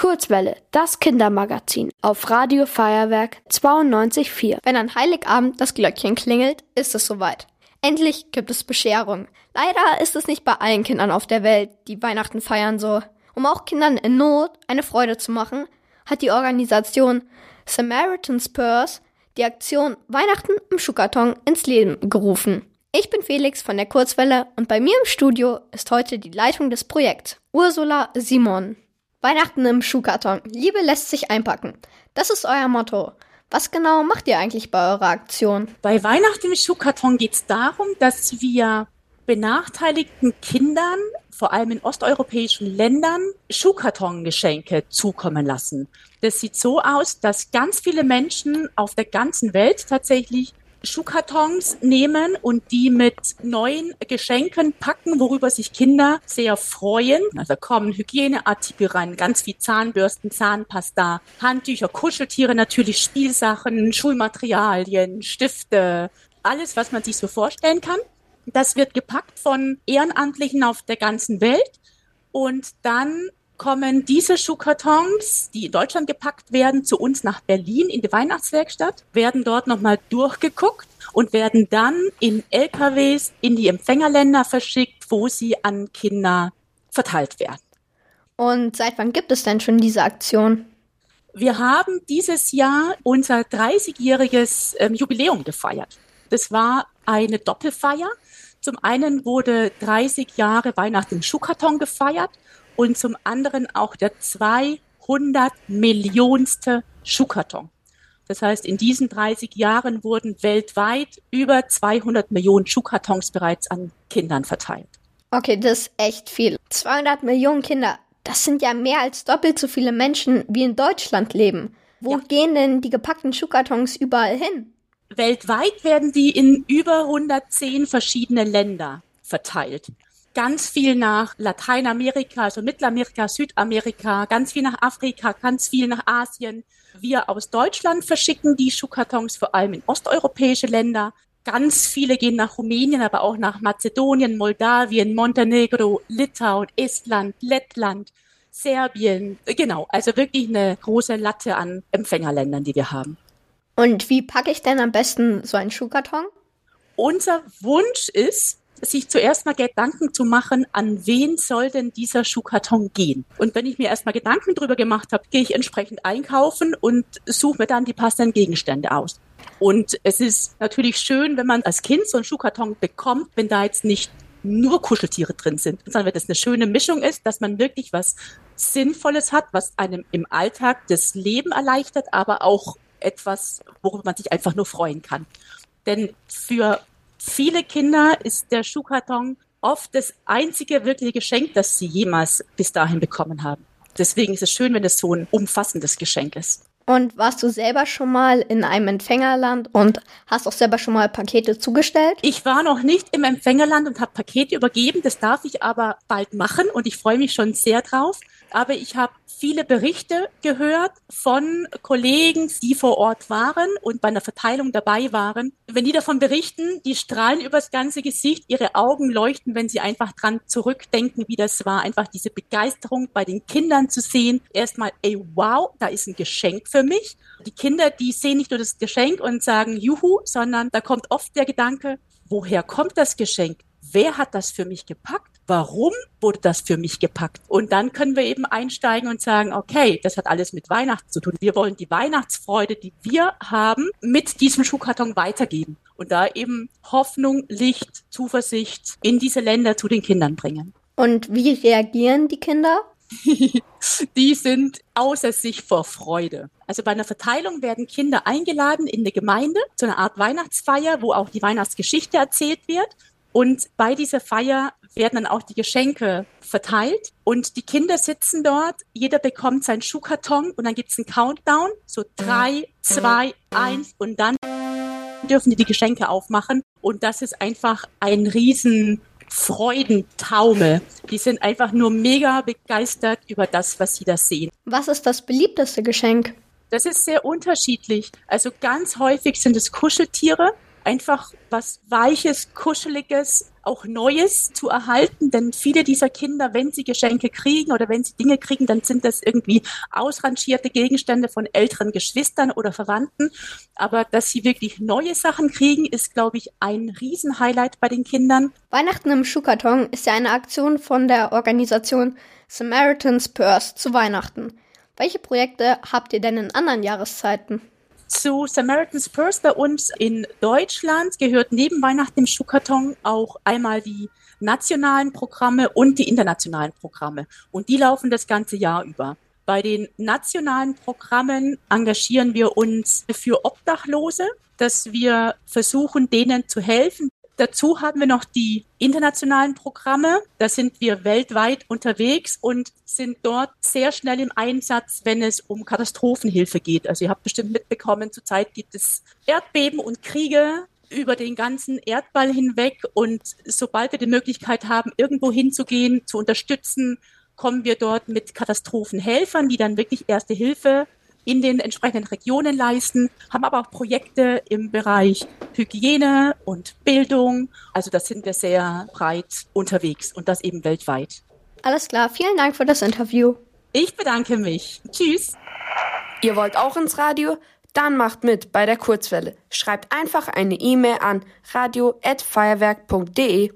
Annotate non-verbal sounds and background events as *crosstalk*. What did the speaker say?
Kurzwelle, das Kindermagazin auf Radio Feuerwerk 92.4. Wenn an Heiligabend das Glöckchen klingelt, ist es soweit. Endlich gibt es Bescherung. Leider ist es nicht bei allen Kindern auf der Welt, die Weihnachten feiern so. Um auch Kindern in Not eine Freude zu machen, hat die Organisation Samaritan Spurs die Aktion Weihnachten im Schuhkarton ins Leben gerufen. Ich bin Felix von der Kurzwelle und bei mir im Studio ist heute die Leitung des Projekts, Ursula Simon. Weihnachten im Schuhkarton. Liebe lässt sich einpacken. Das ist euer Motto. Was genau macht ihr eigentlich bei eurer Aktion? Bei Weihnachten im Schuhkarton geht es darum, dass wir benachteiligten Kindern, vor allem in osteuropäischen Ländern, Schuhkartongeschenke zukommen lassen. Das sieht so aus, dass ganz viele Menschen auf der ganzen Welt tatsächlich Schuhkartons nehmen und die mit neuen Geschenken packen, worüber sich Kinder sehr freuen. Also kommen Hygieneartikel rein, ganz wie Zahnbürsten, Zahnpasta, Handtücher, Kuscheltiere natürlich, Spielsachen, Schulmaterialien, Stifte, alles, was man sich so vorstellen kann. Das wird gepackt von Ehrenamtlichen auf der ganzen Welt und dann kommen diese Schuhkartons, die in Deutschland gepackt werden, zu uns nach Berlin in die Weihnachtswerkstatt, werden dort nochmal durchgeguckt und werden dann in LKWs in die Empfängerländer verschickt, wo sie an Kinder verteilt werden. Und seit wann gibt es denn schon diese Aktion? Wir haben dieses Jahr unser 30-jähriges ähm, Jubiläum gefeiert. Das war eine Doppelfeier. Zum einen wurde 30 Jahre Weihnachten im Schuhkarton gefeiert und zum anderen auch der 200 Millionste Schuhkarton. Das heißt, in diesen 30 Jahren wurden weltweit über 200 Millionen Schuhkartons bereits an Kindern verteilt. Okay, das ist echt viel. 200 Millionen Kinder, das sind ja mehr als doppelt so viele Menschen, wie in Deutschland leben. Wo ja. gehen denn die gepackten Schuhkartons überall hin? Weltweit werden die in über 110 verschiedene Länder verteilt ganz viel nach Lateinamerika, also Mittelamerika, Südamerika, ganz viel nach Afrika, ganz viel nach Asien. Wir aus Deutschland verschicken die Schuhkartons vor allem in osteuropäische Länder. Ganz viele gehen nach Rumänien, aber auch nach Mazedonien, Moldawien, Montenegro, Litauen, Estland, Lettland, Serbien. Genau, also wirklich eine große Latte an Empfängerländern, die wir haben. Und wie packe ich denn am besten so einen Schuhkarton? Unser Wunsch ist, sich zuerst mal Gedanken zu machen, an wen soll denn dieser Schuhkarton gehen. Und wenn ich mir erstmal Gedanken drüber gemacht habe, gehe ich entsprechend einkaufen und suche mir dann die passenden Gegenstände aus. Und es ist natürlich schön, wenn man als Kind so einen Schuhkarton bekommt, wenn da jetzt nicht nur Kuscheltiere drin sind, sondern wenn das eine schöne Mischung ist, dass man wirklich was Sinnvolles hat, was einem im Alltag das Leben erleichtert, aber auch etwas, worüber man sich einfach nur freuen kann. Denn für viele Kinder ist der Schuhkarton oft das einzige wirkliche Geschenk, das sie jemals bis dahin bekommen haben. Deswegen ist es schön, wenn es so ein umfassendes Geschenk ist. Und warst du selber schon mal in einem Empfängerland und hast auch selber schon mal Pakete zugestellt? Ich war noch nicht im Empfängerland und habe Pakete übergeben. Das darf ich aber bald machen und ich freue mich schon sehr drauf aber ich habe viele Berichte gehört von Kollegen, die vor Ort waren und bei einer Verteilung dabei waren. Wenn die davon berichten, die strahlen übers ganze Gesicht, ihre Augen leuchten, wenn sie einfach dran zurückdenken, wie das war. Einfach diese Begeisterung bei den Kindern zu sehen. Erstmal, ey, wow, da ist ein Geschenk für mich. Die Kinder, die sehen nicht nur das Geschenk und sagen Juhu, sondern da kommt oft der Gedanke, woher kommt das Geschenk? Wer hat das für mich gepackt? warum wurde das für mich gepackt? Und dann können wir eben einsteigen und sagen, okay, das hat alles mit Weihnachten zu tun. Wir wollen die Weihnachtsfreude, die wir haben, mit diesem Schuhkarton weitergeben und da eben Hoffnung, Licht, Zuversicht in diese Länder zu den Kindern bringen. Und wie reagieren die Kinder? *laughs* die sind außer sich vor Freude. Also bei einer Verteilung werden Kinder eingeladen in eine Gemeinde zu einer Art Weihnachtsfeier, wo auch die Weihnachtsgeschichte erzählt wird. Und bei dieser Feier werden dann auch die Geschenke verteilt und die Kinder sitzen dort, jeder bekommt seinen Schuhkarton und dann gibt's einen Countdown, so drei, zwei, eins und dann dürfen die die Geschenke aufmachen und das ist einfach ein riesen Freudentaumel. Die sind einfach nur mega begeistert über das, was sie da sehen. Was ist das beliebteste Geschenk? Das ist sehr unterschiedlich. Also ganz häufig sind es Kuscheltiere, einfach was Weiches, Kuscheliges, auch Neues zu erhalten. Denn viele dieser Kinder, wenn sie Geschenke kriegen oder wenn sie Dinge kriegen, dann sind das irgendwie ausrangierte Gegenstände von älteren Geschwistern oder Verwandten. Aber dass sie wirklich neue Sachen kriegen, ist, glaube ich, ein Riesenhighlight bei den Kindern. Weihnachten im Schuhkarton ist ja eine Aktion von der Organisation Samaritan's Purse zu Weihnachten. Welche Projekte habt ihr denn in anderen Jahreszeiten? Zu Samaritan's Purse bei uns in Deutschland gehört neben Weihnachten im Schuhkarton auch einmal die nationalen Programme und die internationalen Programme. Und die laufen das ganze Jahr über. Bei den nationalen Programmen engagieren wir uns für Obdachlose, dass wir versuchen, denen zu helfen, Dazu haben wir noch die internationalen Programme. Da sind wir weltweit unterwegs und sind dort sehr schnell im Einsatz, wenn es um Katastrophenhilfe geht. Also ihr habt bestimmt mitbekommen, zurzeit gibt es Erdbeben und Kriege über den ganzen Erdball hinweg. Und sobald wir die Möglichkeit haben, irgendwo hinzugehen, zu unterstützen, kommen wir dort mit Katastrophenhelfern, die dann wirklich erste Hilfe in den entsprechenden Regionen leisten, haben aber auch Projekte im Bereich Hygiene und Bildung. Also da sind wir sehr breit unterwegs und das eben weltweit. Alles klar, vielen Dank für das Interview. Ich bedanke mich. Tschüss. Ihr wollt auch ins Radio? Dann macht mit bei der Kurzwelle. Schreibt einfach eine E-Mail an radio@feuerwerk.de.